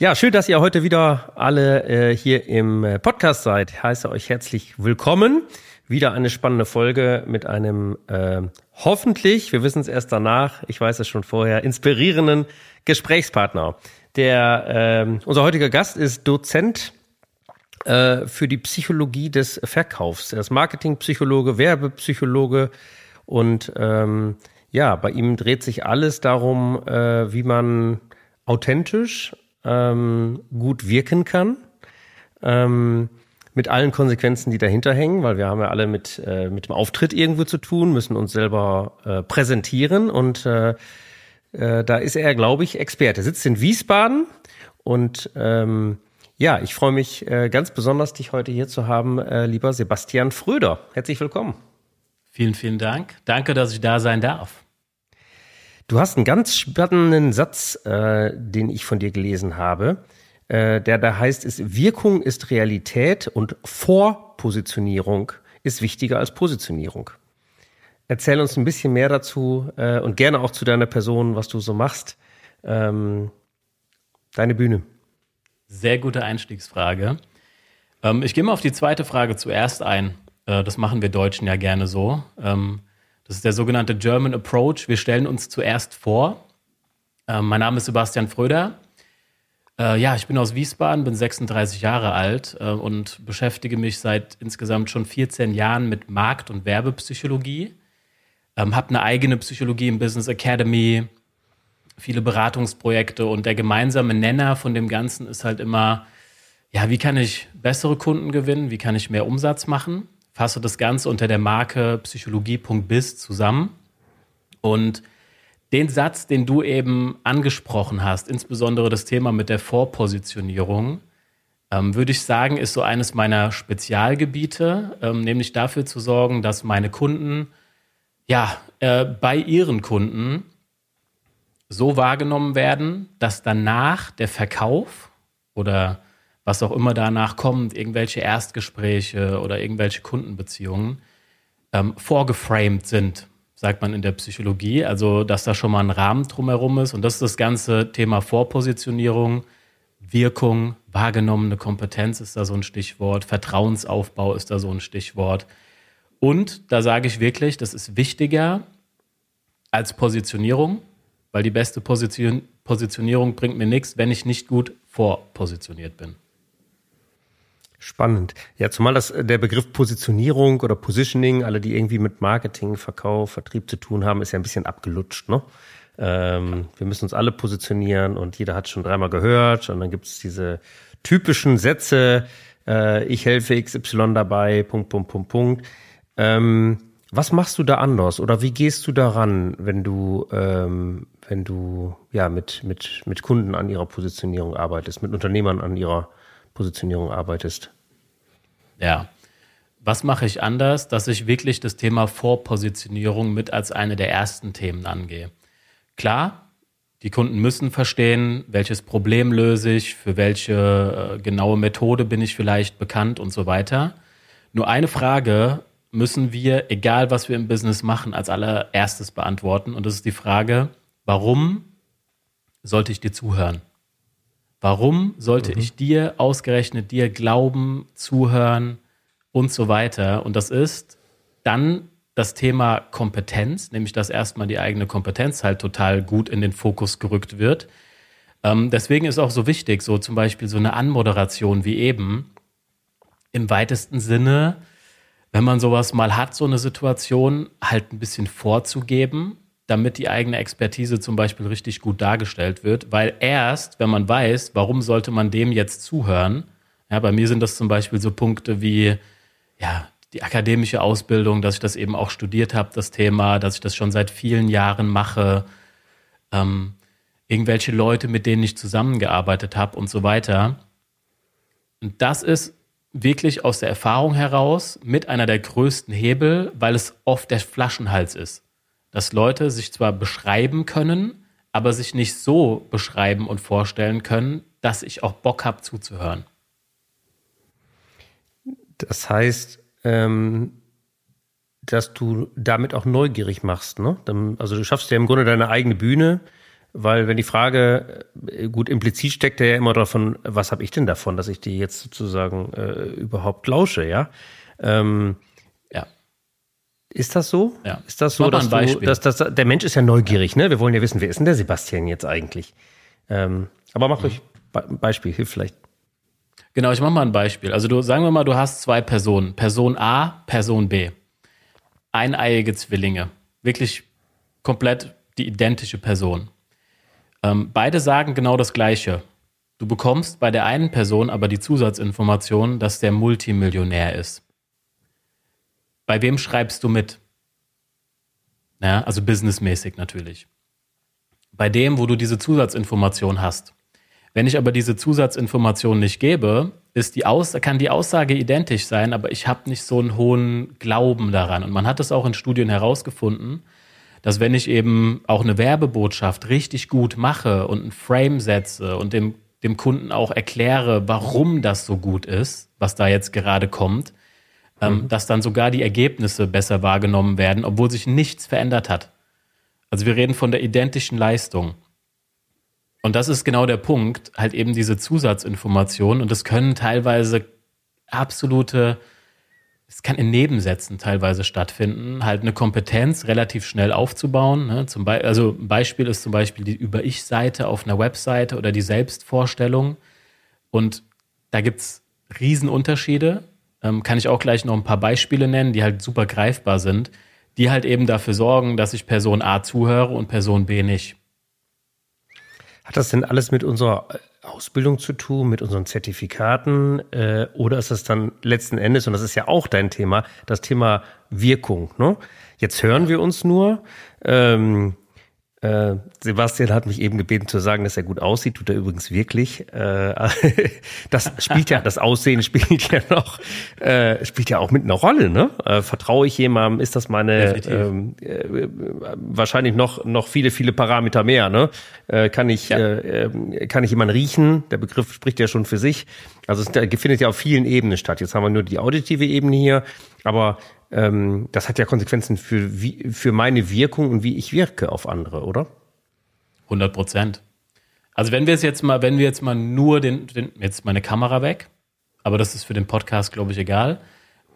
Ja, schön, dass ihr heute wieder alle äh, hier im äh, Podcast seid. Ich heiße euch herzlich willkommen. Wieder eine spannende Folge mit einem äh, hoffentlich, wir wissen es erst danach, ich weiß es schon vorher, inspirierenden Gesprächspartner. Der äh, unser heutiger Gast ist Dozent äh, für die Psychologie des Verkaufs. Er ist Marketingpsychologe, Werbepsychologe und ähm, ja, bei ihm dreht sich alles darum, äh, wie man authentisch ähm, gut wirken kann. Ähm, mit allen Konsequenzen, die dahinter hängen, weil wir haben ja alle mit, äh, mit dem Auftritt irgendwo zu tun, müssen uns selber äh, präsentieren und äh, äh, da ist er, glaube ich, Experte. Er sitzt in Wiesbaden und ähm, ja, ich freue mich äh, ganz besonders, dich heute hier zu haben, äh, lieber Sebastian Fröder. Herzlich willkommen. Vielen, vielen Dank. Danke, dass ich da sein darf. Du hast einen ganz spannenden Satz, äh, den ich von dir gelesen habe, äh, der da heißt, ist, Wirkung ist Realität und Vorpositionierung ist wichtiger als Positionierung. Erzähl uns ein bisschen mehr dazu äh, und gerne auch zu deiner Person, was du so machst. Ähm, deine Bühne. Sehr gute Einstiegsfrage. Ähm, ich gehe mal auf die zweite Frage zuerst ein. Äh, das machen wir Deutschen ja gerne so. Ähm, das ist der sogenannte German Approach. Wir stellen uns zuerst vor. Äh, mein Name ist Sebastian Fröder. Äh, ja, ich bin aus Wiesbaden, bin 36 Jahre alt äh, und beschäftige mich seit insgesamt schon 14 Jahren mit Markt- und Werbepsychologie. Ähm, habe eine eigene Psychologie im Business Academy, viele Beratungsprojekte und der gemeinsame Nenner von dem Ganzen ist halt immer, ja, wie kann ich bessere Kunden gewinnen? Wie kann ich mehr Umsatz machen? Fasse das Ganze unter der Marke psychologie.biz zusammen. Und den Satz, den du eben angesprochen hast, insbesondere das Thema mit der Vorpositionierung, ähm, würde ich sagen, ist so eines meiner Spezialgebiete, ähm, nämlich dafür zu sorgen, dass meine Kunden ja äh, bei ihren Kunden so wahrgenommen werden, dass danach der Verkauf oder was auch immer danach kommt, irgendwelche Erstgespräche oder irgendwelche Kundenbeziehungen, ähm, vorgeframed sind, sagt man in der Psychologie. Also, dass da schon mal ein Rahmen drumherum ist. Und das ist das ganze Thema Vorpositionierung, Wirkung, wahrgenommene Kompetenz ist da so ein Stichwort, Vertrauensaufbau ist da so ein Stichwort. Und da sage ich wirklich, das ist wichtiger als Positionierung, weil die beste Position, Positionierung bringt mir nichts, wenn ich nicht gut vorpositioniert bin. Spannend. Ja, zumal das äh, der Begriff Positionierung oder Positioning, alle, die irgendwie mit Marketing, Verkauf, Vertrieb zu tun haben, ist ja ein bisschen abgelutscht. Ne? Ähm, wir müssen uns alle positionieren und jeder hat schon dreimal gehört und dann gibt es diese typischen Sätze, äh, ich helfe XY dabei, Punkt, Punkt, Punkt, Punkt. Ähm, was machst du da anders oder wie gehst du daran, wenn du, ähm, wenn du ja mit, mit, mit Kunden an ihrer Positionierung arbeitest, mit Unternehmern an ihrer Positionierung arbeitest? Ja. Was mache ich anders, dass ich wirklich das Thema Vorpositionierung mit als eine der ersten Themen angehe? Klar, die Kunden müssen verstehen, welches Problem löse ich, für welche äh, genaue Methode bin ich vielleicht bekannt und so weiter. Nur eine Frage müssen wir, egal was wir im Business machen, als allererstes beantworten. Und das ist die Frage, warum sollte ich dir zuhören? Warum sollte mhm. ich dir, ausgerechnet dir, glauben, zuhören und so weiter? Und das ist dann das Thema Kompetenz, nämlich dass erstmal die eigene Kompetenz halt total gut in den Fokus gerückt wird. Ähm, deswegen ist auch so wichtig, so zum Beispiel so eine Anmoderation wie eben, im weitesten Sinne, wenn man sowas mal hat, so eine Situation, halt ein bisschen vorzugeben, damit die eigene Expertise zum Beispiel richtig gut dargestellt wird. Weil erst, wenn man weiß, warum sollte man dem jetzt zuhören, ja, bei mir sind das zum Beispiel so Punkte wie, ja, die akademische Ausbildung, dass ich das eben auch studiert habe, das Thema, dass ich das schon seit vielen Jahren mache, ähm, irgendwelche Leute, mit denen ich zusammengearbeitet habe und so weiter. Und das ist wirklich aus der Erfahrung heraus mit einer der größten Hebel, weil es oft der Flaschenhals ist. Dass Leute sich zwar beschreiben können, aber sich nicht so beschreiben und vorstellen können, dass ich auch Bock habe zuzuhören. Das heißt, ähm, dass du damit auch neugierig machst. Ne? Also du schaffst ja im Grunde deine eigene Bühne, weil wenn die Frage, äh, gut, implizit steckt ja immer davon, was habe ich denn davon, dass ich die jetzt sozusagen äh, überhaupt lausche, ja? Ähm, ja. Ist das so? Ja. Ist das so, dass, du, dass, dass der Mensch ist ja neugierig, ne? Wir wollen ja wissen, wer ist denn der Sebastian jetzt eigentlich? Ähm, aber mach mhm. euch ein Beispiel, hilft vielleicht. Genau, ich mache mal ein Beispiel. Also du sagen wir mal, du hast zwei Personen, Person A, Person B. Eineiige Zwillinge, wirklich komplett die identische Person. Ähm, beide sagen genau das Gleiche. Du bekommst bei der einen Person aber die Zusatzinformation, dass der Multimillionär ist. Bei wem schreibst du mit? Ja, also businessmäßig natürlich. Bei dem, wo du diese Zusatzinformation hast. Wenn ich aber diese Zusatzinformation nicht gebe, ist die Aus kann die Aussage identisch sein, aber ich habe nicht so einen hohen Glauben daran. Und man hat es auch in Studien herausgefunden, dass wenn ich eben auch eine Werbebotschaft richtig gut mache und ein Frame setze und dem, dem Kunden auch erkläre, warum das so gut ist, was da jetzt gerade kommt, ähm, mhm. dass dann sogar die Ergebnisse besser wahrgenommen werden, obwohl sich nichts verändert hat. Also wir reden von der identischen Leistung. Und das ist genau der Punkt, halt eben diese Zusatzinformationen und das können teilweise absolute es kann in Nebensätzen teilweise stattfinden, halt eine Kompetenz relativ schnell aufzubauen. Ne? Zum Be also ein Beispiel ist zum Beispiel die Über-Ich-Seite auf einer Webseite oder die Selbstvorstellung. Und da gibt's Riesenunterschiede. Ähm, kann ich auch gleich noch ein paar Beispiele nennen, die halt super greifbar sind, die halt eben dafür sorgen, dass ich Person A zuhöre und Person B nicht. Hat das denn alles mit unserer Ausbildung zu tun, mit unseren Zertifikaten? Äh, oder ist das dann letzten Endes, und das ist ja auch dein Thema, das Thema Wirkung? Ne? Jetzt hören wir uns nur. Ähm, äh, Sebastian hat mich eben gebeten zu sagen, dass er gut aussieht, tut er übrigens wirklich. Äh, das spielt ja, das Aussehen spielt ja noch, äh, spielt ja auch mit einer Rolle, ne? Äh, vertraue ich jemandem, ist das meine ähm, äh, wahrscheinlich noch, noch viele, viele Parameter mehr, ne? Äh, kann ich, ja. äh, ähm, kann ich jemanden riechen? Der Begriff spricht ja schon für sich. Also es findet ja auf vielen Ebenen statt. Jetzt haben wir nur die auditive Ebene hier, aber ähm, das hat ja Konsequenzen für, wie, für meine Wirkung und wie ich wirke auf andere, oder? 100 Prozent. Also wenn wir es jetzt mal, wenn wir jetzt mal nur den, den jetzt meine Kamera weg, aber das ist für den Podcast, glaube ich, egal.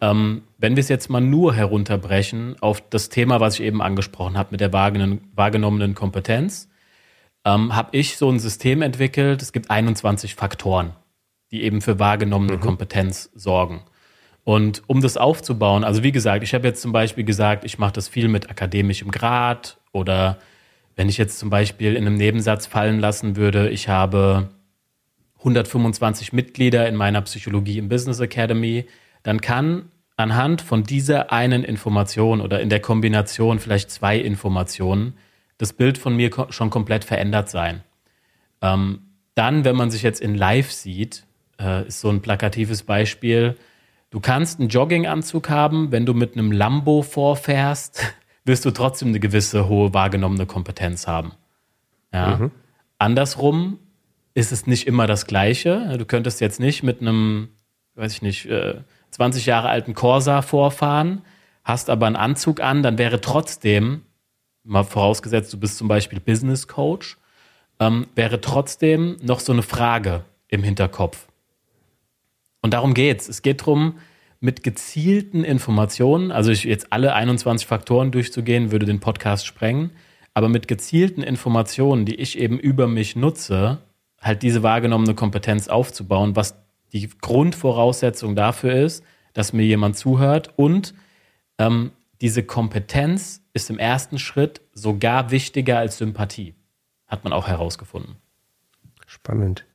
Ähm, wenn wir es jetzt mal nur herunterbrechen auf das Thema, was ich eben angesprochen habe mit der wahrgenommenen Kompetenz, ähm, habe ich so ein System entwickelt. Es gibt 21 Faktoren, die eben für wahrgenommene mhm. Kompetenz sorgen. Und um das aufzubauen, also wie gesagt, ich habe jetzt zum Beispiel gesagt, ich mache das viel mit akademischem Grad oder wenn ich jetzt zum Beispiel in einem Nebensatz fallen lassen würde, ich habe 125 Mitglieder in meiner Psychologie im Business Academy, dann kann anhand von dieser einen Information oder in der Kombination vielleicht zwei Informationen das Bild von mir schon komplett verändert sein. Ähm, dann, wenn man sich jetzt in Live sieht, äh, ist so ein plakatives Beispiel, Du kannst einen Jogginganzug haben, wenn du mit einem Lambo vorfährst, wirst du trotzdem eine gewisse hohe wahrgenommene Kompetenz haben. Ja. Mhm. Andersrum ist es nicht immer das Gleiche. Du könntest jetzt nicht mit einem, weiß ich nicht, 20 äh, Jahre alten Corsa vorfahren, hast aber einen Anzug an, dann wäre trotzdem, mal vorausgesetzt, du bist zum Beispiel Business Coach, ähm, wäre trotzdem noch so eine Frage im Hinterkopf. Und darum geht's. Es geht darum, mit gezielten Informationen, also ich jetzt alle 21 Faktoren durchzugehen, würde den Podcast sprengen, aber mit gezielten Informationen, die ich eben über mich nutze, halt diese wahrgenommene Kompetenz aufzubauen, was die Grundvoraussetzung dafür ist, dass mir jemand zuhört und ähm, diese Kompetenz ist im ersten Schritt sogar wichtiger als Sympathie. Hat man auch herausgefunden. Spannend.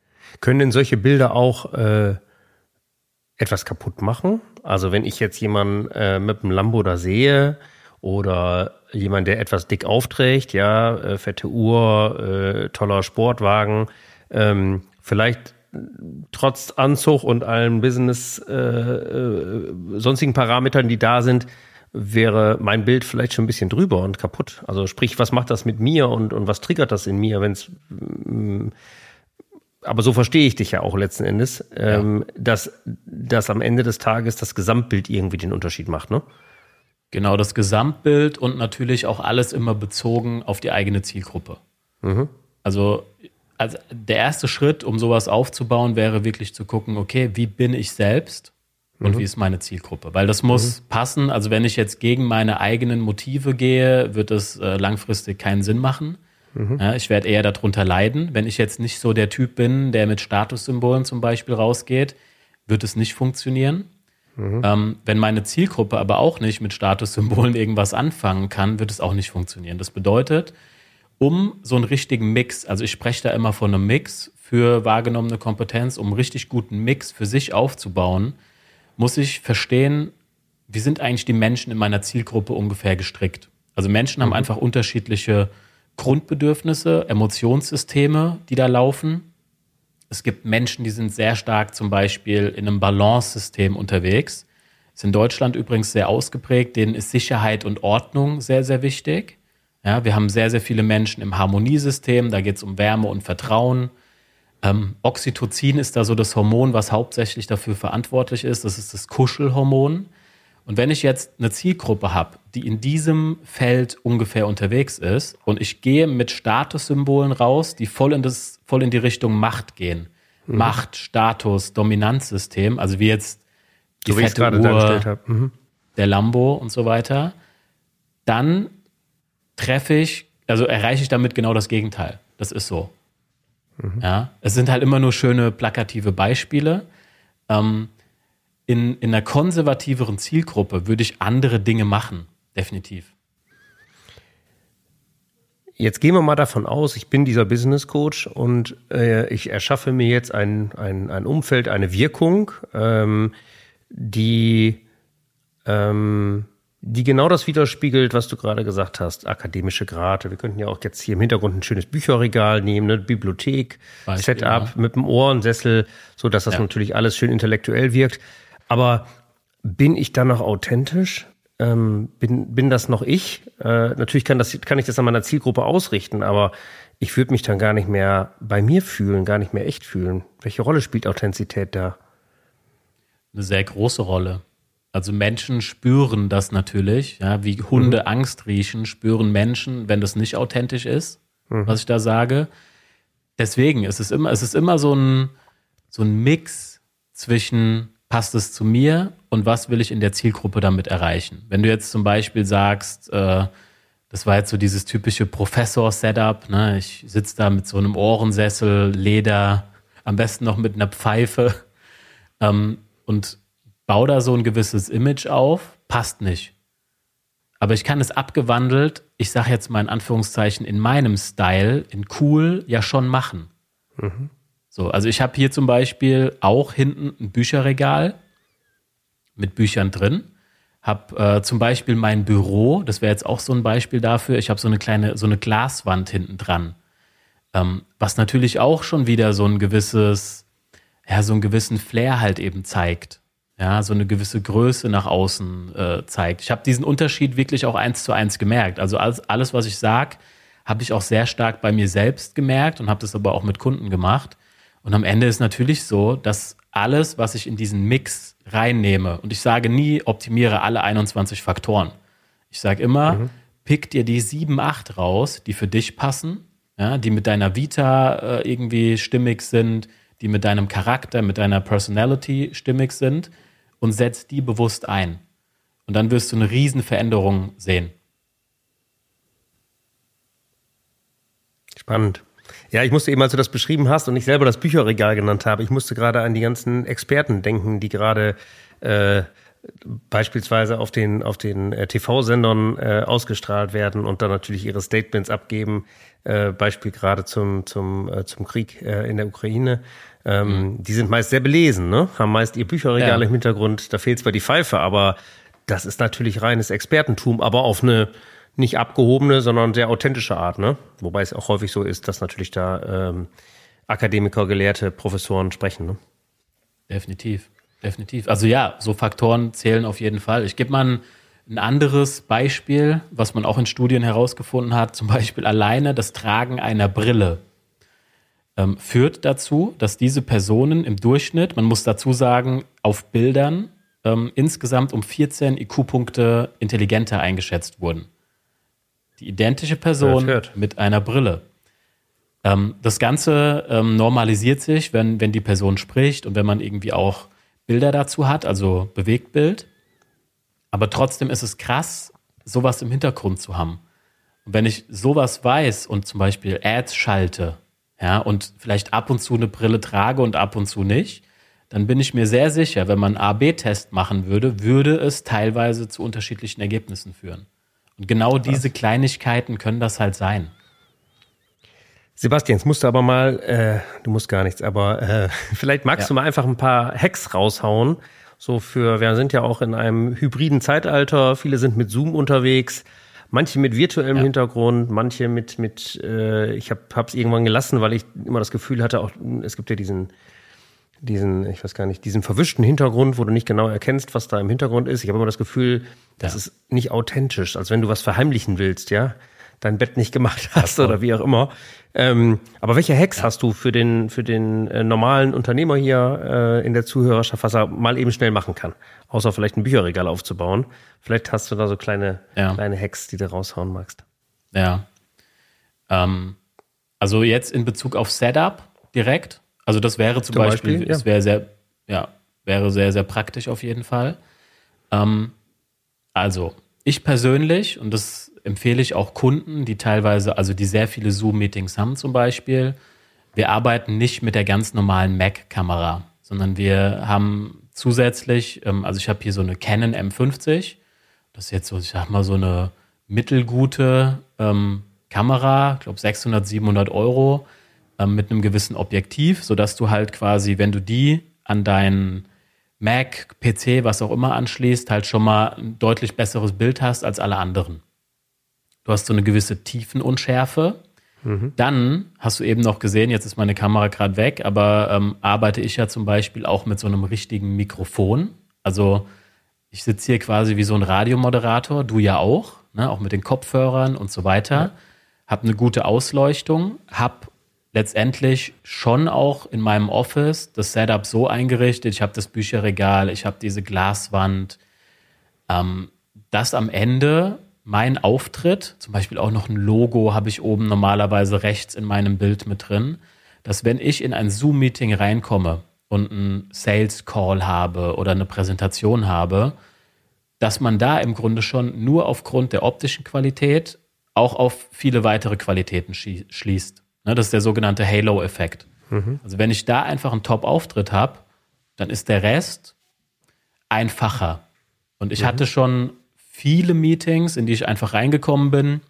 Können denn solche Bilder auch äh, etwas kaputt machen. Also wenn ich jetzt jemanden äh, mit einem Lambo da sehe oder jemand, der etwas dick aufträgt, ja, äh, fette Uhr, äh, toller Sportwagen, ähm, vielleicht trotz Anzug und allen Business äh, äh, sonstigen Parametern, die da sind, wäre mein Bild vielleicht schon ein bisschen drüber und kaputt. Also sprich, was macht das mit mir und, und was triggert das in mir, wenn es mm, aber so verstehe ich dich ja auch letzten Endes, ähm, ja. dass, dass am Ende des Tages das Gesamtbild irgendwie den Unterschied macht, ne? Genau, das Gesamtbild und natürlich auch alles immer bezogen auf die eigene Zielgruppe. Mhm. Also, also der erste Schritt, um sowas aufzubauen, wäre wirklich zu gucken, okay, wie bin ich selbst und mhm. wie ist meine Zielgruppe? Weil das muss mhm. passen. Also wenn ich jetzt gegen meine eigenen Motive gehe, wird es äh, langfristig keinen Sinn machen. Mhm. Ja, ich werde eher darunter leiden. Wenn ich jetzt nicht so der Typ bin, der mit Statussymbolen zum Beispiel rausgeht, wird es nicht funktionieren. Mhm. Ähm, wenn meine Zielgruppe aber auch nicht mit Statussymbolen irgendwas anfangen kann, wird es auch nicht funktionieren. Das bedeutet, um so einen richtigen Mix, also ich spreche da immer von einem Mix für wahrgenommene Kompetenz, um einen richtig guten Mix für sich aufzubauen, muss ich verstehen, wie sind eigentlich die Menschen in meiner Zielgruppe ungefähr gestrickt. Also Menschen haben mhm. einfach unterschiedliche Grundbedürfnisse, Emotionssysteme, die da laufen. Es gibt Menschen, die sind sehr stark zum Beispiel in einem Balance-System unterwegs. Ist in Deutschland übrigens sehr ausgeprägt. Denen ist Sicherheit und Ordnung sehr, sehr wichtig. Ja, wir haben sehr, sehr viele Menschen im Harmoniesystem. Da geht es um Wärme und Vertrauen. Ähm, Oxytocin ist da so das Hormon, was hauptsächlich dafür verantwortlich ist. Das ist das Kuschelhormon. Und wenn ich jetzt eine Zielgruppe habe, die in diesem Feld ungefähr unterwegs ist und ich gehe mit Statussymbolen raus, die voll in, das, voll in die Richtung Macht gehen. Mhm. Macht, Status, Dominanzsystem, also wie jetzt die so fette Uhr, mhm. der Lambo und so weiter, dann treffe ich, also erreiche ich damit genau das Gegenteil. Das ist so. Mhm. Ja, es sind halt immer nur schöne plakative Beispiele. Ähm, in, in einer konservativeren Zielgruppe würde ich andere Dinge machen, definitiv. Jetzt gehen wir mal davon aus, ich bin dieser Business Coach und äh, ich erschaffe mir jetzt ein, ein, ein Umfeld, eine Wirkung, ähm, die, ähm, die genau das widerspiegelt, was du gerade gesagt hast. Akademische Grade. Wir könnten ja auch jetzt hier im Hintergrund ein schönes Bücherregal nehmen, eine Bibliothek, Beispiel, Setup ja. mit dem Ohrensessel, so dass das ja. natürlich alles schön intellektuell wirkt. Aber bin ich dann noch authentisch? Ähm, bin, bin das noch ich? Äh, natürlich kann, das, kann ich das an meiner Zielgruppe ausrichten, aber ich würde mich dann gar nicht mehr bei mir fühlen, gar nicht mehr echt fühlen. Welche Rolle spielt Authentizität da? Eine sehr große Rolle. Also Menschen spüren das natürlich, ja, wie Hunde mhm. Angst riechen, spüren Menschen, wenn das nicht authentisch ist, mhm. was ich da sage. Deswegen ist es immer, es ist immer so ein, so ein Mix zwischen passt es zu mir und was will ich in der Zielgruppe damit erreichen? Wenn du jetzt zum Beispiel sagst, äh, das war jetzt so dieses typische Professor-Setup, ne? ich sitze da mit so einem Ohrensessel, Leder, am besten noch mit einer Pfeife ähm, und baue da so ein gewisses Image auf, passt nicht. Aber ich kann es abgewandelt, ich sage jetzt mal in Anführungszeichen, in meinem Style, in cool, ja schon machen. Mhm. So, also ich habe hier zum Beispiel auch hinten ein Bücherregal mit Büchern drin. Habe äh, zum Beispiel mein Büro, das wäre jetzt auch so ein Beispiel dafür. Ich habe so eine kleine, so eine Glaswand hinten dran, ähm, was natürlich auch schon wieder so ein gewisses, ja, so einen gewissen Flair halt eben zeigt. Ja, so eine gewisse Größe nach außen äh, zeigt. Ich habe diesen Unterschied wirklich auch eins zu eins gemerkt. Also alles, alles was ich sage, habe ich auch sehr stark bei mir selbst gemerkt und habe das aber auch mit Kunden gemacht. Und am Ende ist natürlich so, dass alles, was ich in diesen Mix reinnehme, und ich sage nie, optimiere alle 21 Faktoren. Ich sage immer, mhm. pick dir die sieben, acht raus, die für dich passen, ja, die mit deiner Vita äh, irgendwie stimmig sind, die mit deinem Charakter, mit deiner Personality stimmig sind und setz die bewusst ein. Und dann wirst du eine riesen Veränderung sehen. Spannend. Ja, ich musste eben, als du das beschrieben hast und ich selber das Bücherregal genannt habe, ich musste gerade an die ganzen Experten denken, die gerade äh, beispielsweise auf den auf den äh, TV-Sendern äh, ausgestrahlt werden und dann natürlich ihre Statements abgeben. Äh, Beispiel gerade zum zum äh, zum Krieg äh, in der Ukraine. Ähm, mhm. Die sind meist sehr belesen, ne? Haben meist ihr Bücherregal ja. im Hintergrund. Da fehlt zwar die Pfeife, aber das ist natürlich reines Expertentum, aber auf eine nicht abgehobene, sondern sehr authentische Art, ne? Wobei es auch häufig so ist, dass natürlich da ähm, Akademiker, Gelehrte, Professoren sprechen. Ne? Definitiv, definitiv. Also ja, so Faktoren zählen auf jeden Fall. Ich gebe mal ein, anderes Beispiel, was man auch in Studien herausgefunden hat, zum Beispiel alleine das Tragen einer Brille ähm, führt dazu, dass diese Personen im Durchschnitt, man muss dazu sagen, auf Bildern ähm, insgesamt um 14 IQ-Punkte intelligenter eingeschätzt wurden. Die identische Person mit einer Brille. Ähm, das Ganze ähm, normalisiert sich, wenn, wenn die Person spricht und wenn man irgendwie auch Bilder dazu hat, also Bewegtbild. Aber trotzdem ist es krass, sowas im Hintergrund zu haben. Und wenn ich sowas weiß und zum Beispiel Ads schalte, ja, und vielleicht ab und zu eine Brille trage und ab und zu nicht, dann bin ich mir sehr sicher, wenn man einen A-B-Test machen würde, würde es teilweise zu unterschiedlichen Ergebnissen führen. Und genau diese Kleinigkeiten können das halt sein. Sebastian, jetzt musst du aber mal, äh, du musst gar nichts, aber äh, vielleicht magst ja. du mal einfach ein paar Hacks raushauen. So für, wir sind ja auch in einem hybriden Zeitalter, viele sind mit Zoom unterwegs, manche mit virtuellem ja. Hintergrund, manche mit, mit äh, ich habe es irgendwann gelassen, weil ich immer das Gefühl hatte, auch es gibt ja diesen, diesen, ich weiß gar nicht, diesen verwischten Hintergrund, wo du nicht genau erkennst, was da im Hintergrund ist. Ich habe immer das Gefühl, das ja. ist nicht authentisch, als wenn du was verheimlichen willst, ja dein Bett nicht gemacht hast oder wie auch immer. Ähm, aber welche Hacks ja. hast du für den, für den äh, normalen Unternehmer hier äh, in der Zuhörerschaft, was er mal eben schnell machen kann? Außer vielleicht ein Bücherregal aufzubauen. Vielleicht hast du da so kleine, ja. kleine Hacks, die du raushauen magst. Ja. Ähm, also jetzt in Bezug auf Setup direkt. Also das wäre zum, zum Beispiel, Beispiel ja. es wäre sehr, ja, wäre sehr, sehr praktisch auf jeden Fall. Ähm, also ich persönlich, und das empfehle ich auch Kunden, die teilweise, also die sehr viele Zoom-Meetings haben zum Beispiel. Wir arbeiten nicht mit der ganz normalen Mac-Kamera, sondern wir haben zusätzlich, ähm, also ich habe hier so eine Canon M50. Das ist jetzt so, ich sag mal, so eine mittelgute ähm, Kamera, ich glaube 600, 700 Euro ähm, mit einem gewissen Objektiv, sodass du halt quasi, wenn du die an deinen Mac, PC, was auch immer anschließt, halt schon mal ein deutlich besseres Bild hast als alle anderen. Du hast so eine gewisse Tiefenunschärfe. Mhm. Dann hast du eben noch gesehen, jetzt ist meine Kamera gerade weg, aber ähm, arbeite ich ja zum Beispiel auch mit so einem richtigen Mikrofon. Also ich sitze hier quasi wie so ein Radiomoderator, du ja auch, ne? auch mit den Kopfhörern und so weiter. Ja. Hab eine gute Ausleuchtung, hab letztendlich schon auch in meinem Office das Setup so eingerichtet. Ich habe das Bücherregal, ich habe diese Glaswand, ähm, dass am Ende mein Auftritt, zum Beispiel auch noch ein Logo habe ich oben normalerweise rechts in meinem Bild mit drin, dass wenn ich in ein Zoom-Meeting reinkomme und einen Sales Call habe oder eine Präsentation habe, dass man da im Grunde schon nur aufgrund der optischen Qualität auch auf viele weitere Qualitäten schließt. Ne, das ist der sogenannte Halo-Effekt. Mhm. Also wenn ich da einfach einen Top-Auftritt habe, dann ist der Rest einfacher. Und ich mhm. hatte schon viele Meetings, in die ich einfach reingekommen bin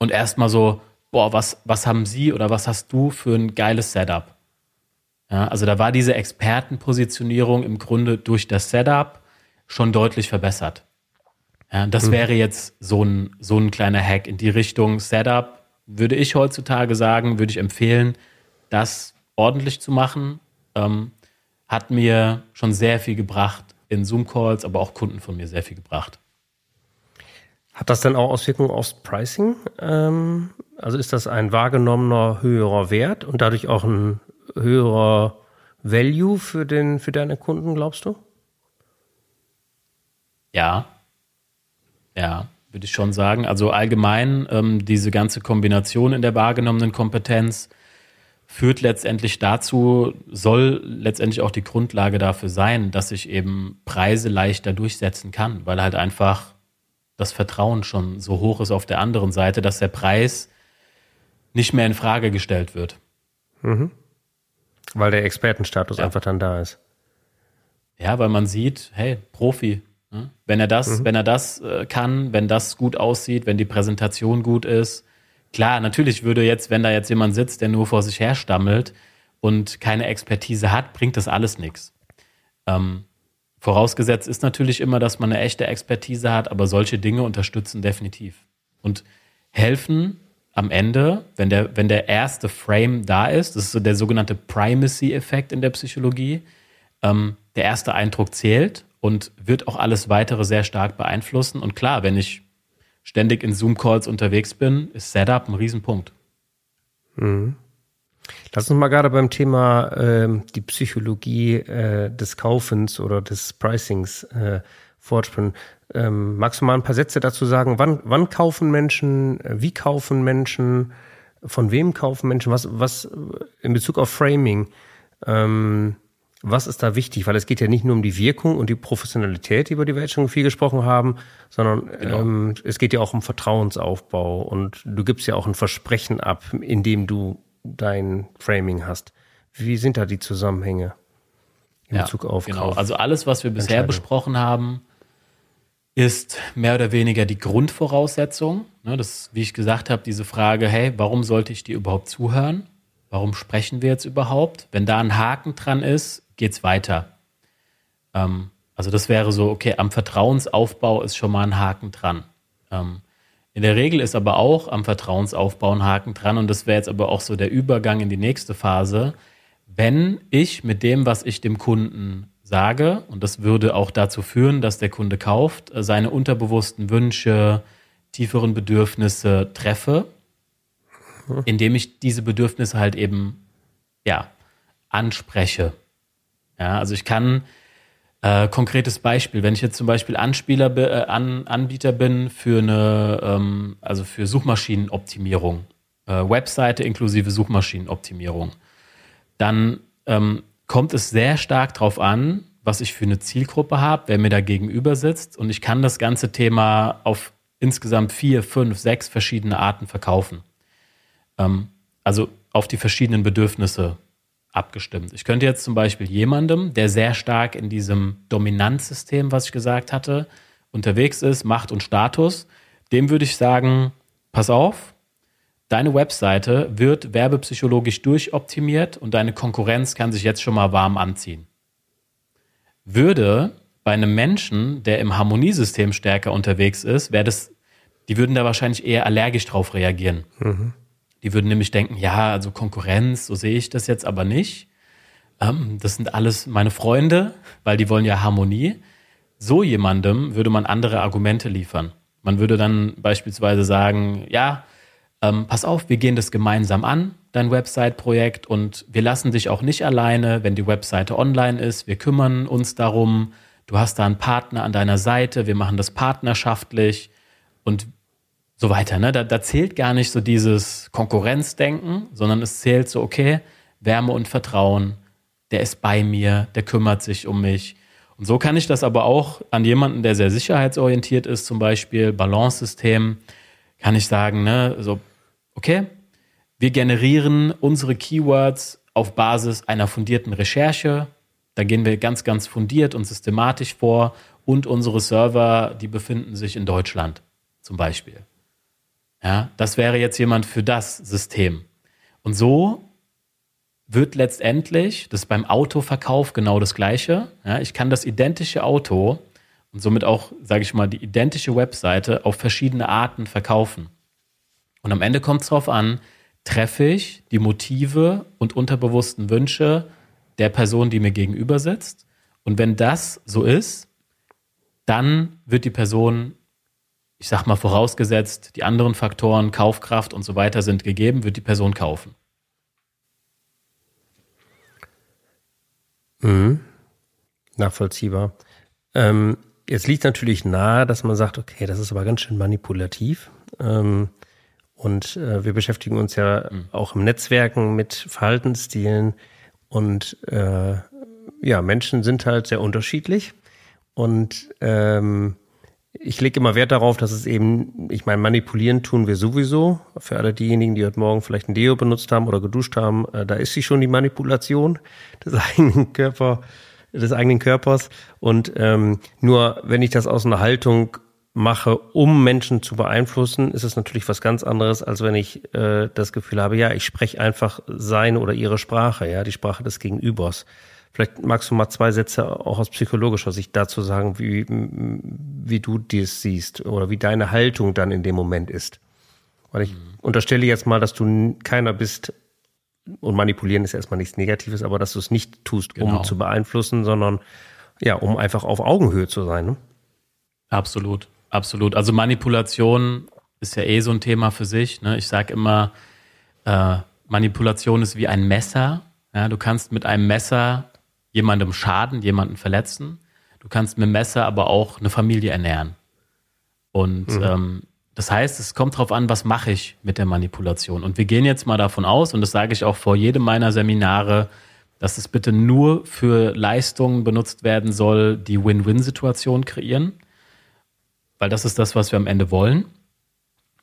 und erstmal so, boah, was, was haben Sie oder was hast du für ein geiles Setup? Ja, also da war diese Expertenpositionierung im Grunde durch das Setup schon deutlich verbessert. Ja, das mhm. wäre jetzt so ein, so ein kleiner Hack in die Richtung Setup. Würde ich heutzutage sagen, würde ich empfehlen, das ordentlich zu machen. Ähm, hat mir schon sehr viel gebracht in Zoom-Calls, aber auch Kunden von mir sehr viel gebracht. Hat das denn auch Auswirkungen aufs Pricing? Ähm, also ist das ein wahrgenommener höherer Wert und dadurch auch ein höherer Value für, den, für deine Kunden, glaubst du? Ja. Ja, würde ich schon sagen. Also allgemein ähm, diese ganze Kombination in der wahrgenommenen Kompetenz führt letztendlich dazu, soll letztendlich auch die Grundlage dafür sein, dass ich eben Preise leichter durchsetzen kann, weil halt einfach das Vertrauen schon so hoch ist auf der anderen Seite, dass der Preis nicht mehr in Frage gestellt wird. Mhm. Weil der Expertenstatus ja. einfach dann da ist. Ja, weil man sieht, hey, Profi. Ne? Wenn er das, mhm. wenn er das äh, kann, wenn das gut aussieht, wenn die Präsentation gut ist. Klar, natürlich würde jetzt, wenn da jetzt jemand sitzt, der nur vor sich her stammelt und keine Expertise hat, bringt das alles nichts. Ähm, Vorausgesetzt ist natürlich immer, dass man eine echte Expertise hat, aber solche Dinge unterstützen definitiv und helfen am Ende, wenn der, wenn der erste Frame da ist, das ist so der sogenannte Primacy-Effekt in der Psychologie, ähm, der erste Eindruck zählt und wird auch alles weitere sehr stark beeinflussen. Und klar, wenn ich ständig in Zoom-Calls unterwegs bin, ist Setup ein Riesenpunkt. Mhm. Lass uns mal gerade beim Thema ähm, die Psychologie äh, des Kaufens oder des Pricings äh, fortspringen. Ähm, magst du mal ein paar Sätze dazu sagen? Wann, wann kaufen Menschen? Äh, wie kaufen Menschen? Von wem kaufen Menschen? Was, was in Bezug auf Framing? Ähm, was ist da wichtig? Weil es geht ja nicht nur um die Wirkung und die Professionalität, über die wir jetzt schon viel gesprochen haben, sondern genau. ähm, es geht ja auch um Vertrauensaufbau und du gibst ja auch ein Versprechen ab, indem du dein Framing hast. Wie sind da die Zusammenhänge in ja, Bezug auf genau. Kauf? Also alles, was wir bisher besprochen haben, ist mehr oder weniger die Grundvoraussetzung. Ne, das, wie ich gesagt habe, diese Frage, hey, warum sollte ich dir überhaupt zuhören? Warum sprechen wir jetzt überhaupt? Wenn da ein Haken dran ist, geht's weiter. Ähm, also das wäre so, okay, am Vertrauensaufbau ist schon mal ein Haken dran. Ähm, in der Regel ist aber auch am Vertrauensaufbau ein Haken dran und das wäre jetzt aber auch so der Übergang in die nächste Phase. Wenn ich mit dem, was ich dem Kunden sage, und das würde auch dazu führen, dass der Kunde kauft, seine unterbewussten Wünsche, tieferen Bedürfnisse treffe, indem ich diese Bedürfnisse halt eben, ja, anspreche. Ja, also ich kann äh, konkretes Beispiel, wenn ich jetzt zum Beispiel Anspieler, äh, An, Anbieter bin für eine, ähm, also für Suchmaschinenoptimierung, äh, Webseite inklusive Suchmaschinenoptimierung, dann ähm, kommt es sehr stark darauf an, was ich für eine Zielgruppe habe, wer mir da gegenüber sitzt und ich kann das ganze Thema auf insgesamt vier, fünf, sechs verschiedene Arten verkaufen. Ähm, also auf die verschiedenen Bedürfnisse abgestimmt. Ich könnte jetzt zum Beispiel jemandem, der sehr stark in diesem Dominanzsystem, was ich gesagt hatte, unterwegs ist, Macht und Status, dem würde ich sagen, pass auf, deine Webseite wird werbepsychologisch durchoptimiert und deine Konkurrenz kann sich jetzt schon mal warm anziehen. Würde bei einem Menschen, der im Harmoniesystem stärker unterwegs ist, wäre das, die würden da wahrscheinlich eher allergisch drauf reagieren. Mhm. Die würden nämlich denken, ja, also Konkurrenz, so sehe ich das jetzt aber nicht. Ähm, das sind alles meine Freunde, weil die wollen ja Harmonie. So jemandem würde man andere Argumente liefern. Man würde dann beispielsweise sagen, ja, ähm, pass auf, wir gehen das gemeinsam an, dein Website-Projekt, und wir lassen dich auch nicht alleine, wenn die Webseite online ist. Wir kümmern uns darum. Du hast da einen Partner an deiner Seite. Wir machen das partnerschaftlich. Und so weiter. Ne? Da, da zählt gar nicht so dieses Konkurrenzdenken, sondern es zählt so, okay, Wärme und Vertrauen, der ist bei mir, der kümmert sich um mich. Und so kann ich das aber auch an jemanden, der sehr sicherheitsorientiert ist, zum Beispiel Balance-System, kann ich sagen, ne, so, okay, wir generieren unsere Keywords auf Basis einer fundierten Recherche. Da gehen wir ganz, ganz fundiert und systematisch vor. Und unsere Server, die befinden sich in Deutschland zum Beispiel. Ja, das wäre jetzt jemand für das System. Und so wird letztendlich, das ist beim Autoverkauf genau das Gleiche. Ja, ich kann das identische Auto und somit auch, sage ich mal, die identische Webseite auf verschiedene Arten verkaufen. Und am Ende kommt es darauf an, treffe ich die Motive und unterbewussten Wünsche der Person, die mir gegenüber sitzt. Und wenn das so ist, dann wird die Person ich sag mal vorausgesetzt, die anderen Faktoren, Kaufkraft und so weiter sind gegeben, wird die Person kaufen. Mhm. Nachvollziehbar. Ähm, jetzt liegt natürlich nahe, dass man sagt, okay, das ist aber ganz schön manipulativ. Ähm, und äh, wir beschäftigen uns ja mhm. auch im Netzwerken mit Verhaltensstilen. Und äh, ja, Menschen sind halt sehr unterschiedlich. Und ähm, ich lege immer Wert darauf, dass es eben, ich meine, manipulieren tun wir sowieso. Für alle diejenigen, die heute Morgen vielleicht ein Deo benutzt haben oder geduscht haben, äh, da ist sie schon die Manipulation des eigenen Körper, des eigenen Körpers. Und ähm, nur wenn ich das aus einer Haltung mache, um Menschen zu beeinflussen, ist es natürlich was ganz anderes, als wenn ich äh, das Gefühl habe, ja, ich spreche einfach seine oder ihre Sprache, ja, die Sprache des Gegenübers. Vielleicht magst du mal zwei Sätze auch aus psychologischer Sicht dazu sagen, wie, wie du dies siehst oder wie deine Haltung dann in dem Moment ist. Weil ich mhm. unterstelle jetzt mal, dass du keiner bist, und manipulieren ist erstmal nichts Negatives, aber dass du es nicht tust, um genau. zu beeinflussen, sondern ja, um einfach auf Augenhöhe zu sein. Ne? Absolut, absolut. Also Manipulation ist ja eh so ein Thema für sich. Ne? Ich sage immer, äh, Manipulation ist wie ein Messer. Ja, du kannst mit einem Messer jemandem schaden, jemanden verletzen. Du kannst mit dem Messer aber auch eine Familie ernähren. Und mhm. ähm, das heißt, es kommt darauf an, was mache ich mit der Manipulation. Und wir gehen jetzt mal davon aus, und das sage ich auch vor jedem meiner Seminare, dass es bitte nur für Leistungen benutzt werden soll, die Win-Win-Situation kreieren. Weil das ist das, was wir am Ende wollen.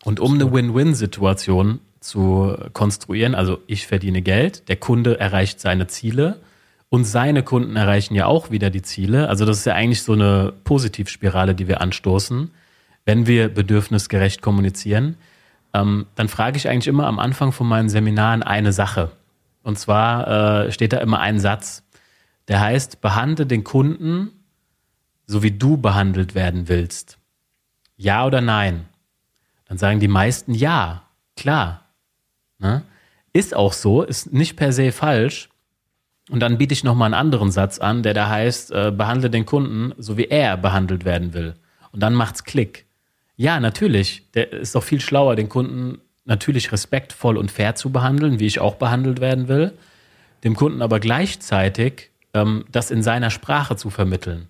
Und um eine Win-Win-Situation zu konstruieren, also ich verdiene Geld, der Kunde erreicht seine Ziele und seine Kunden erreichen ja auch wieder die Ziele. Also das ist ja eigentlich so eine Positivspirale, die wir anstoßen, wenn wir bedürfnisgerecht kommunizieren. Ähm, dann frage ich eigentlich immer am Anfang von meinen Seminaren eine Sache. Und zwar äh, steht da immer ein Satz, der heißt, behandle den Kunden so wie du behandelt werden willst. Ja oder nein? Dann sagen die meisten ja, klar. Ne? Ist auch so, ist nicht per se falsch. Und dann biete ich nochmal einen anderen Satz an, der da heißt, äh, behandle den Kunden so wie er behandelt werden will. Und dann macht's Klick. Ja, natürlich. Der ist doch viel schlauer, den Kunden natürlich respektvoll und fair zu behandeln, wie ich auch behandelt werden will, dem Kunden aber gleichzeitig ähm, das in seiner Sprache zu vermitteln.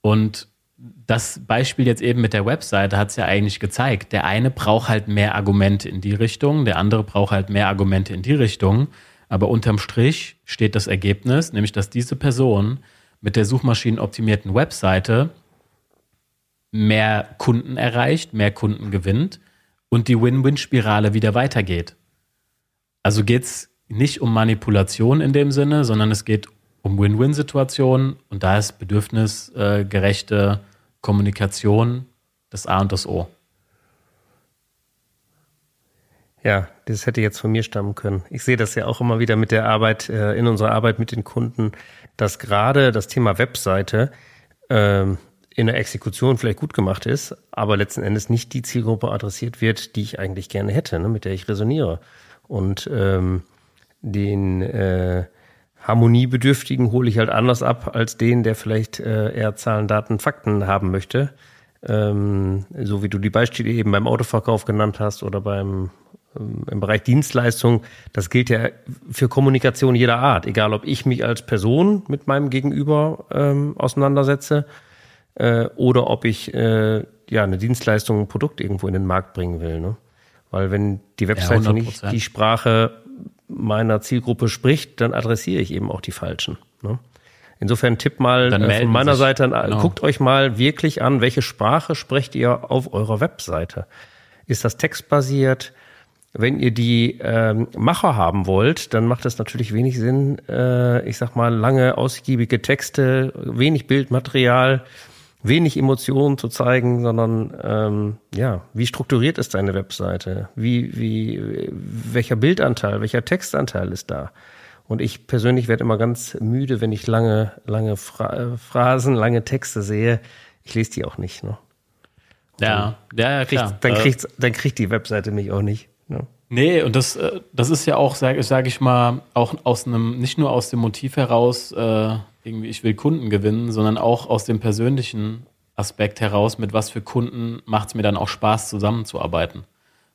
Und das Beispiel jetzt eben mit der Webseite hat es ja eigentlich gezeigt. Der eine braucht halt mehr Argumente in die Richtung, der andere braucht halt mehr Argumente in die Richtung. Aber unterm Strich steht das Ergebnis, nämlich dass diese Person mit der suchmaschinenoptimierten Webseite mehr Kunden erreicht, mehr Kunden gewinnt und die Win-Win-Spirale wieder weitergeht. Also geht es nicht um Manipulation in dem Sinne, sondern es geht um Win-Win-Situationen und da ist bedürfnisgerechte Kommunikation das A und das O. Ja, das hätte jetzt von mir stammen können. Ich sehe das ja auch immer wieder mit der Arbeit, äh, in unserer Arbeit mit den Kunden, dass gerade das Thema Webseite ähm, in der Exekution vielleicht gut gemacht ist, aber letzten Endes nicht die Zielgruppe adressiert wird, die ich eigentlich gerne hätte, ne, mit der ich resoniere. Und ähm, den äh, Harmoniebedürftigen hole ich halt anders ab als den, der vielleicht äh, eher Zahlen, Daten, Fakten haben möchte. Ähm, so wie du die Beispiele eben beim Autoverkauf genannt hast oder beim im Bereich Dienstleistung, das gilt ja für Kommunikation jeder Art, egal ob ich mich als Person mit meinem Gegenüber ähm, auseinandersetze äh, oder ob ich äh, ja eine Dienstleistung, ein Produkt irgendwo in den Markt bringen will. Ne? Weil wenn die Webseite ja, nicht die Sprache meiner Zielgruppe spricht, dann adressiere ich eben auch die falschen. Ne? Insofern Tipp mal äh, von meiner sich. Seite an, genau. guckt euch mal wirklich an, welche Sprache sprecht ihr auf eurer Webseite. Ist das textbasiert? Wenn ihr die ähm, Macher haben wollt, dann macht es natürlich wenig Sinn, äh, ich sag mal, lange, ausgiebige Texte, wenig Bildmaterial, wenig Emotionen zu zeigen, sondern ähm, ja, wie strukturiert ist deine Webseite? Wie, wie, welcher Bildanteil, welcher Textanteil ist da? Und ich persönlich werde immer ganz müde, wenn ich lange, lange Phra Phrasen, lange Texte sehe. Ich lese die auch nicht. Ne? Ja, ja, ja, klar. Kriegt, dann, äh, kriegt, dann kriegt die Webseite mich auch nicht. Ne? Nee, und das, äh, das ist ja auch, sage sag ich mal, auch aus einem, nicht nur aus dem Motiv heraus, äh, irgendwie, ich will Kunden gewinnen, sondern auch aus dem persönlichen Aspekt heraus, mit was für Kunden macht es mir dann auch Spaß, zusammenzuarbeiten.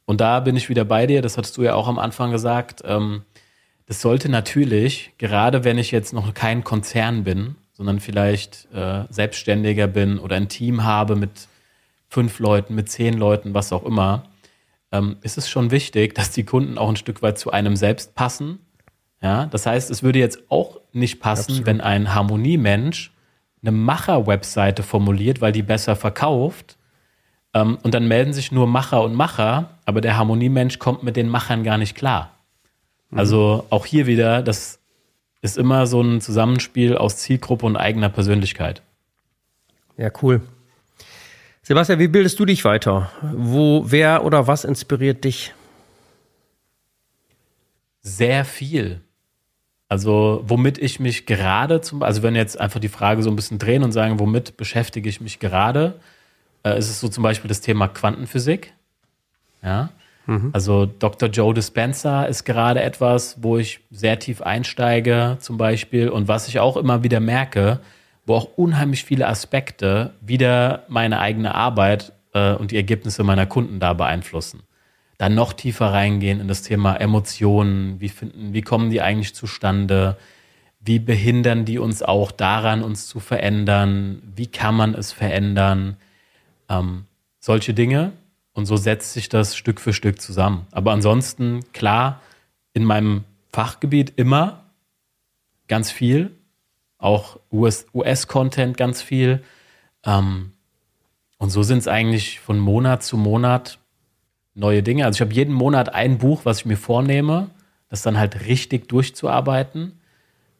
Und da bin ich wieder bei dir, das hattest du ja auch am Anfang gesagt. Ähm, das sollte natürlich, gerade wenn ich jetzt noch kein Konzern bin, sondern vielleicht äh, Selbstständiger bin oder ein Team habe mit fünf Leuten, mit zehn Leuten, was auch immer, ähm, ist es schon wichtig, dass die Kunden auch ein Stück weit zu einem selbst passen ja, das heißt, es würde jetzt auch nicht passen, Absolut. wenn ein Harmoniemensch eine Macher-Webseite formuliert, weil die besser verkauft. Ähm, und dann melden sich nur Macher und Macher, aber der Harmoniemensch kommt mit den Machern gar nicht klar. Mhm. Also auch hier wieder, das ist immer so ein Zusammenspiel aus Zielgruppe und eigener Persönlichkeit. Ja, cool. Sebastian, wie bildest du dich weiter? Wo, wer oder was inspiriert dich? Sehr viel. Also womit ich mich gerade zum, also wenn jetzt einfach die Frage so ein bisschen drehen und sagen, womit beschäftige ich mich gerade, äh, ist es so zum Beispiel das Thema Quantenphysik. Ja. Mhm. Also Dr. Joe Dispenza ist gerade etwas, wo ich sehr tief einsteige zum Beispiel und was ich auch immer wieder merke, wo auch unheimlich viele Aspekte wieder meine eigene Arbeit äh, und die Ergebnisse meiner Kunden da beeinflussen. Dann noch tiefer reingehen in das Thema Emotionen, wie finden, wie kommen die eigentlich zustande, wie behindern die uns auch daran, uns zu verändern, wie kann man es verändern, ähm, solche Dinge. Und so setzt sich das Stück für Stück zusammen. Aber ansonsten, klar, in meinem Fachgebiet immer ganz viel, auch US-Content US ganz viel. Ähm, und so sind es eigentlich von Monat zu Monat neue Dinge. Also ich habe jeden Monat ein Buch, was ich mir vornehme, das dann halt richtig durchzuarbeiten.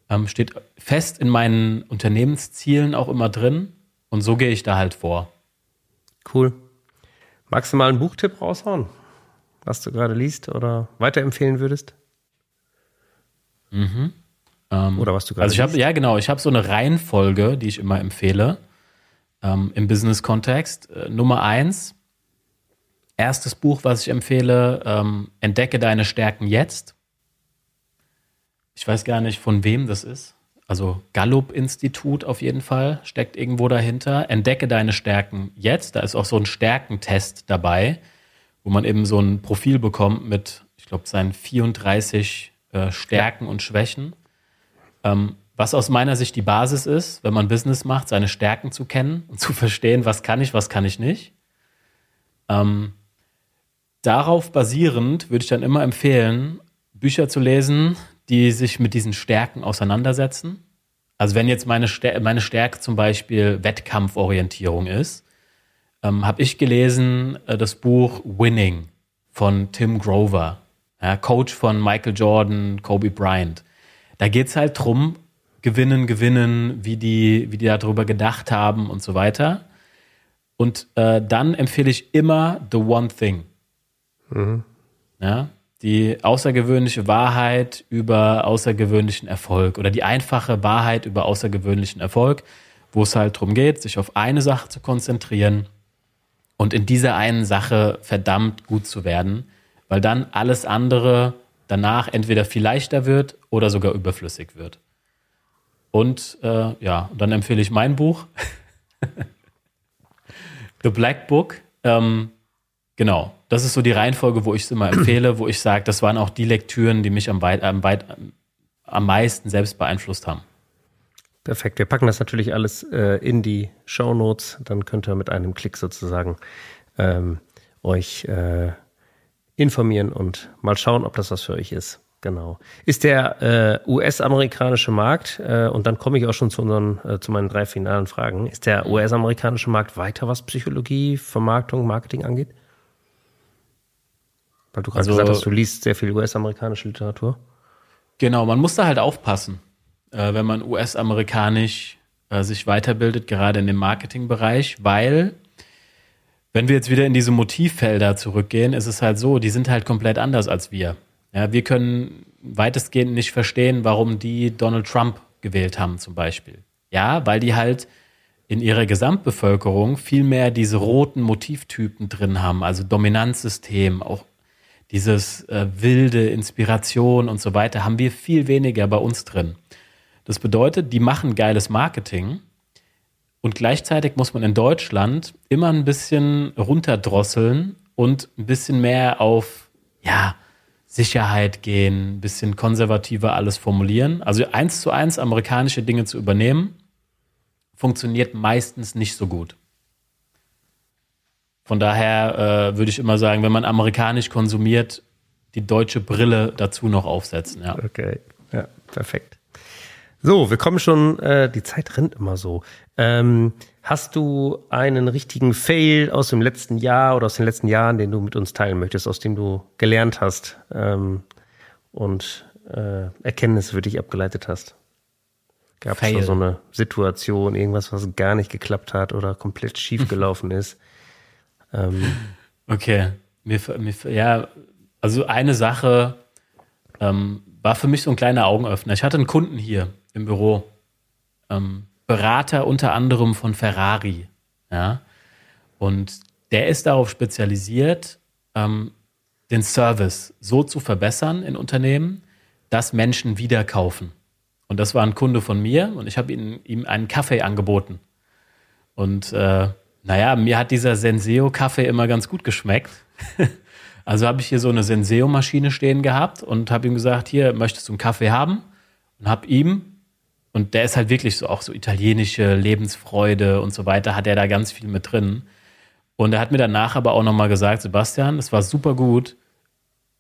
Ähm, steht fest in meinen Unternehmenszielen auch immer drin. Und so gehe ich da halt vor. Cool. Magst du mal einen Buchtipp raushauen, was du gerade liest oder weiterempfehlen würdest? Mhm. Ähm, oder was du gerade Also ich habe, ja genau, ich habe so eine Reihenfolge, die ich immer empfehle ähm, im Business-Kontext. Äh, Nummer eins, erstes Buch, was ich empfehle, ähm, Entdecke deine Stärken jetzt. Ich weiß gar nicht, von wem das ist. Also Gallup-Institut auf jeden Fall steckt irgendwo dahinter. Entdecke deine Stärken jetzt. Da ist auch so ein Stärkentest dabei, wo man eben so ein Profil bekommt mit, ich glaube, seinen 34 äh, Stärken ja. und Schwächen. Ähm, was aus meiner Sicht die Basis ist, wenn man Business macht, seine Stärken zu kennen und zu verstehen, was kann ich, was kann ich nicht. Ähm, darauf basierend würde ich dann immer empfehlen, Bücher zu lesen, die sich mit diesen Stärken auseinandersetzen. Also wenn jetzt meine, Stär meine Stärke zum Beispiel Wettkampforientierung ist, ähm, habe ich gelesen äh, das Buch Winning von Tim Grover, ja, Coach von Michael Jordan, Kobe Bryant. Da geht es halt drum, gewinnen, gewinnen, wie die, wie die darüber gedacht haben und so weiter. Und äh, dann empfehle ich immer The One Thing. Mhm. Ja, die außergewöhnliche Wahrheit über außergewöhnlichen Erfolg oder die einfache Wahrheit über außergewöhnlichen Erfolg, wo es halt darum geht, sich auf eine Sache zu konzentrieren und in dieser einen Sache verdammt gut zu werden, weil dann alles andere danach entweder viel leichter wird oder sogar überflüssig wird. Und äh, ja, dann empfehle ich mein Buch, The Black Book. Ähm, genau, das ist so die Reihenfolge, wo ich es immer empfehle, wo ich sage, das waren auch die Lektüren, die mich am, weit, am, weit, am meisten selbst beeinflusst haben. Perfekt. Wir packen das natürlich alles äh, in die Show Notes. Dann könnt ihr mit einem Klick sozusagen ähm, euch äh, informieren und mal schauen, ob das was für euch ist. Genau. Ist der äh, US-amerikanische Markt, äh, und dann komme ich auch schon zu unseren, äh, zu meinen drei finalen Fragen, ist der US-amerikanische Markt weiter, was Psychologie, Vermarktung, Marketing angeht? Weil du gerade also, gesagt hast, du liest sehr viel US-amerikanische Literatur. Genau, man muss da halt aufpassen, äh, wenn man US-amerikanisch äh, sich weiterbildet, gerade in dem Marketingbereich, weil wenn wir jetzt wieder in diese Motivfelder zurückgehen, ist es halt so, die sind halt komplett anders als wir. Ja, wir können weitestgehend nicht verstehen, warum die Donald Trump gewählt haben, zum Beispiel. Ja, weil die halt in ihrer Gesamtbevölkerung viel mehr diese roten Motivtypen drin haben, also Dominanzsystem, auch dieses äh, wilde Inspiration und so weiter, haben wir viel weniger bei uns drin. Das bedeutet, die machen geiles Marketing und gleichzeitig muss man in Deutschland immer ein bisschen runterdrosseln und ein bisschen mehr auf, ja, Sicherheit gehen, ein bisschen konservativer alles formulieren. Also eins zu eins amerikanische Dinge zu übernehmen, funktioniert meistens nicht so gut. Von daher äh, würde ich immer sagen, wenn man amerikanisch konsumiert, die deutsche Brille dazu noch aufsetzen. Ja. Okay, ja, perfekt. So, wir kommen schon, äh, die Zeit rennt immer so. Ähm, hast du einen richtigen Fail aus dem letzten Jahr oder aus den letzten Jahren, den du mit uns teilen möchtest, aus dem du gelernt hast ähm, und äh, Erkenntnisse für dich abgeleitet hast? Gab es so eine Situation, irgendwas, was gar nicht geklappt hat oder komplett schief gelaufen ist? Ähm, okay, mir, mir, ja, also eine Sache ähm, war für mich so ein kleiner Augenöffner. Ich hatte einen Kunden hier im Büro, ähm, Berater unter anderem von Ferrari. Ja? Und der ist darauf spezialisiert, ähm, den Service so zu verbessern in Unternehmen, dass Menschen wieder kaufen. Und das war ein Kunde von mir und ich habe ihm, einen Kaffee angeboten. Und äh, naja, mir hat dieser Senseo-Kaffee immer ganz gut geschmeckt. also habe ich hier so eine Senseo-Maschine stehen gehabt und habe ihm gesagt, hier, möchtest du einen Kaffee haben? Und habe ihm, und der ist halt wirklich so auch so italienische Lebensfreude und so weiter, hat er da ganz viel mit drin. Und er hat mir danach aber auch nochmal gesagt, Sebastian, es war super gut,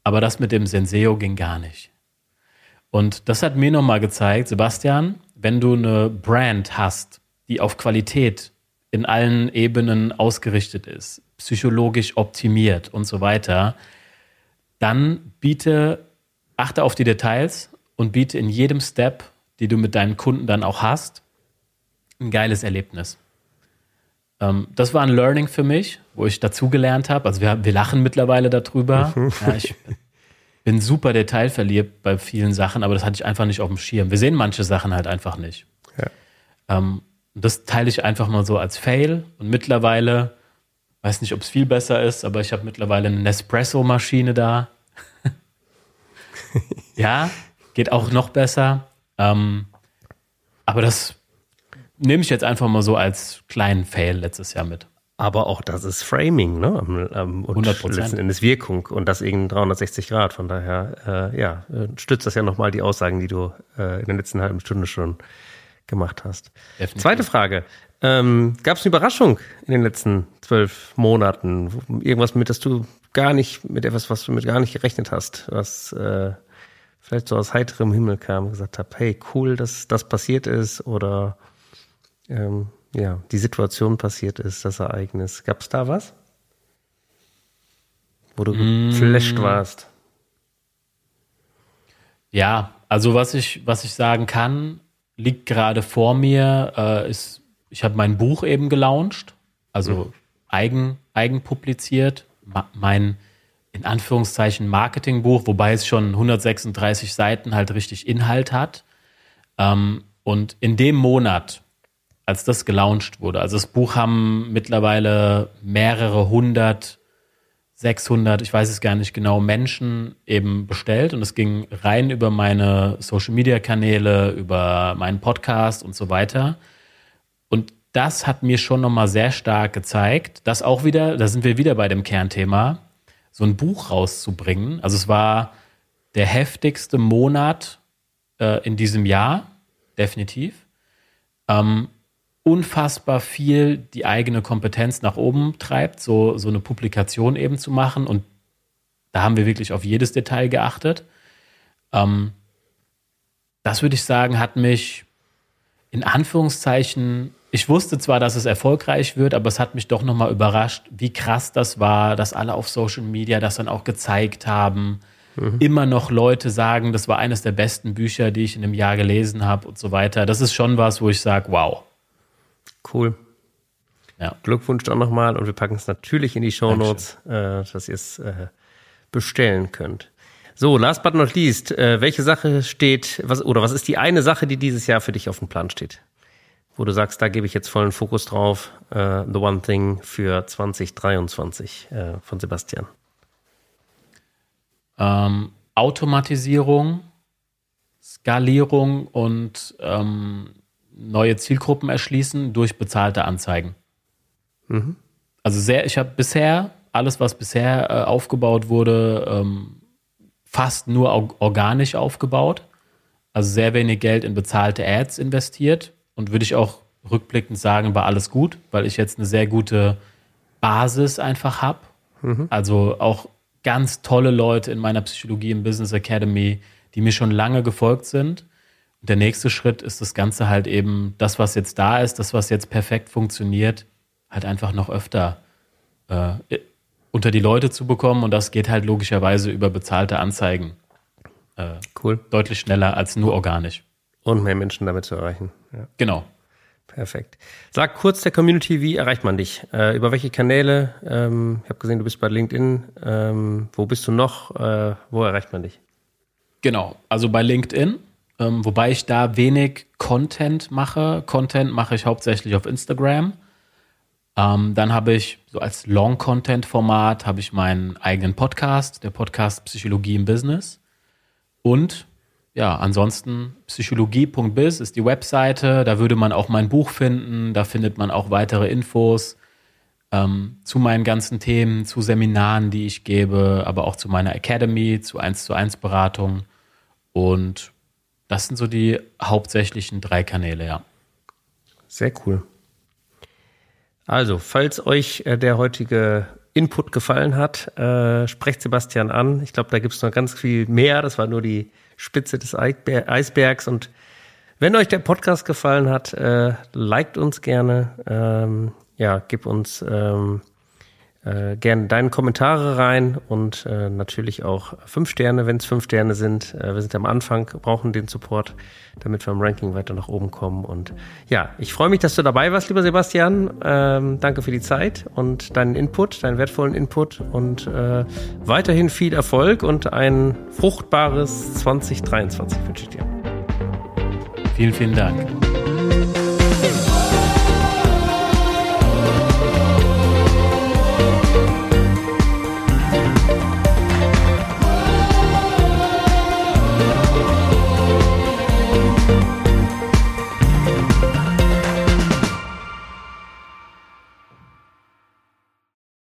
aber das mit dem Senseo ging gar nicht. Und das hat mir nochmal gezeigt, Sebastian, wenn du eine Brand hast, die auf Qualität in allen Ebenen ausgerichtet ist, psychologisch optimiert und so weiter, dann biete, achte auf die Details und biete in jedem Step, die du mit deinen Kunden dann auch hast, ein geiles Erlebnis. Ähm, das war ein Learning für mich, wo ich dazugelernt habe. Also wir, wir lachen mittlerweile darüber. ja, ich bin super detailverliebt bei vielen Sachen, aber das hatte ich einfach nicht auf dem Schirm. Wir sehen manche Sachen halt einfach nicht. Ja. Ähm, und das teile ich einfach mal so als Fail. Und mittlerweile, weiß nicht, ob es viel besser ist, aber ich habe mittlerweile eine Nespresso-Maschine da. ja, geht auch noch besser. Ähm, aber das nehme ich jetzt einfach mal so als kleinen Fail letztes Jahr mit. Aber auch das ist Framing, ne? Und 100%. letzten Endes Wirkung und das eben 360 Grad. Von daher, äh, ja, stützt das ja nochmal die Aussagen, die du äh, in der letzten halben Stunde schon gemacht hast. Definitiv. Zweite Frage. Ähm, Gab es eine Überraschung in den letzten zwölf Monaten? Irgendwas, mit das du gar nicht, mit etwas, was du mit gar nicht gerechnet hast, was äh, vielleicht so aus heiterem Himmel kam und gesagt habe, hey, cool, dass das passiert ist oder ähm, ja, die Situation passiert ist, das Ereignis. Gab es da was? Wo du mm. geflasht warst? Ja, also was ich, was ich sagen kann, liegt gerade vor mir, äh, ist, ich habe mein Buch eben gelauncht, also mhm. eigen, eigen publiziert, mein in Anführungszeichen Marketingbuch, wobei es schon 136 Seiten halt richtig Inhalt hat. Ähm, und in dem Monat, als das gelauncht wurde, also das Buch haben mittlerweile mehrere hundert 600, ich weiß es gar nicht genau, Menschen eben bestellt und es ging rein über meine Social Media Kanäle, über meinen Podcast und so weiter. Und das hat mir schon nochmal sehr stark gezeigt, dass auch wieder, da sind wir wieder bei dem Kernthema, so ein Buch rauszubringen. Also es war der heftigste Monat äh, in diesem Jahr, definitiv. Ähm, unfassbar viel die eigene Kompetenz nach oben treibt, so, so eine Publikation eben zu machen. Und da haben wir wirklich auf jedes Detail geachtet. Ähm, das würde ich sagen, hat mich in Anführungszeichen, ich wusste zwar, dass es erfolgreich wird, aber es hat mich doch nochmal überrascht, wie krass das war, dass alle auf Social Media das dann auch gezeigt haben. Mhm. Immer noch Leute sagen, das war eines der besten Bücher, die ich in einem Jahr gelesen habe und so weiter. Das ist schon was, wo ich sage, wow, Cool. Ja. Glückwunsch dann nochmal und wir packen es natürlich in die Show Notes, äh, dass ihr es äh, bestellen könnt. So, last but not least, äh, welche Sache steht, was, oder was ist die eine Sache, die dieses Jahr für dich auf dem Plan steht? Wo du sagst, da gebe ich jetzt vollen Fokus drauf, äh, The One Thing für 2023 äh, von Sebastian. Ähm, Automatisierung, Skalierung und ähm, neue Zielgruppen erschließen durch bezahlte Anzeigen. Mhm. Also sehr, ich habe bisher alles, was bisher äh, aufgebaut wurde, ähm, fast nur organisch aufgebaut. Also sehr wenig Geld in bezahlte Ads investiert und würde ich auch rückblickend sagen, war alles gut, weil ich jetzt eine sehr gute Basis einfach habe. Mhm. Also auch ganz tolle Leute in meiner Psychologie im Business Academy, die mir schon lange gefolgt sind der nächste Schritt ist das Ganze halt eben, das, was jetzt da ist, das, was jetzt perfekt funktioniert, halt einfach noch öfter äh, unter die Leute zu bekommen. Und das geht halt logischerweise über bezahlte Anzeigen. Äh, cool. Deutlich schneller als nur organisch. Und mehr Menschen damit zu erreichen. Ja. Genau. Perfekt. Sag kurz der Community, wie erreicht man dich? Äh, über welche Kanäle? Ähm, ich habe gesehen, du bist bei LinkedIn. Ähm, wo bist du noch? Äh, wo erreicht man dich? Genau, also bei LinkedIn ähm, wobei ich da wenig Content mache. Content mache ich hauptsächlich auf Instagram. Ähm, dann habe ich so als Long-Content-Format habe ich meinen eigenen Podcast, der Podcast Psychologie im Business. Und ja, ansonsten psychologie.biz ist die Webseite. Da würde man auch mein Buch finden. Da findet man auch weitere Infos ähm, zu meinen ganzen Themen, zu Seminaren, die ich gebe, aber auch zu meiner Academy, zu 1 zu 1 Beratung. Und das sind so die hauptsächlichen drei Kanäle, ja. Sehr cool. Also, falls euch äh, der heutige Input gefallen hat, äh, sprecht Sebastian an. Ich glaube, da gibt es noch ganz viel mehr. Das war nur die Spitze des Eisbergs. Und wenn euch der Podcast gefallen hat, äh, liked uns gerne. Ähm, ja, gib uns ähm, äh, gerne deine Kommentare rein und äh, natürlich auch fünf Sterne, wenn es fünf Sterne sind. Äh, wir sind am Anfang, brauchen den Support, damit wir im Ranking weiter nach oben kommen. Und ja, ich freue mich, dass du dabei warst, lieber Sebastian. Ähm, danke für die Zeit und deinen Input, deinen wertvollen Input und äh, weiterhin viel Erfolg und ein fruchtbares 2023 wünsche ich dir. Vielen, vielen Dank.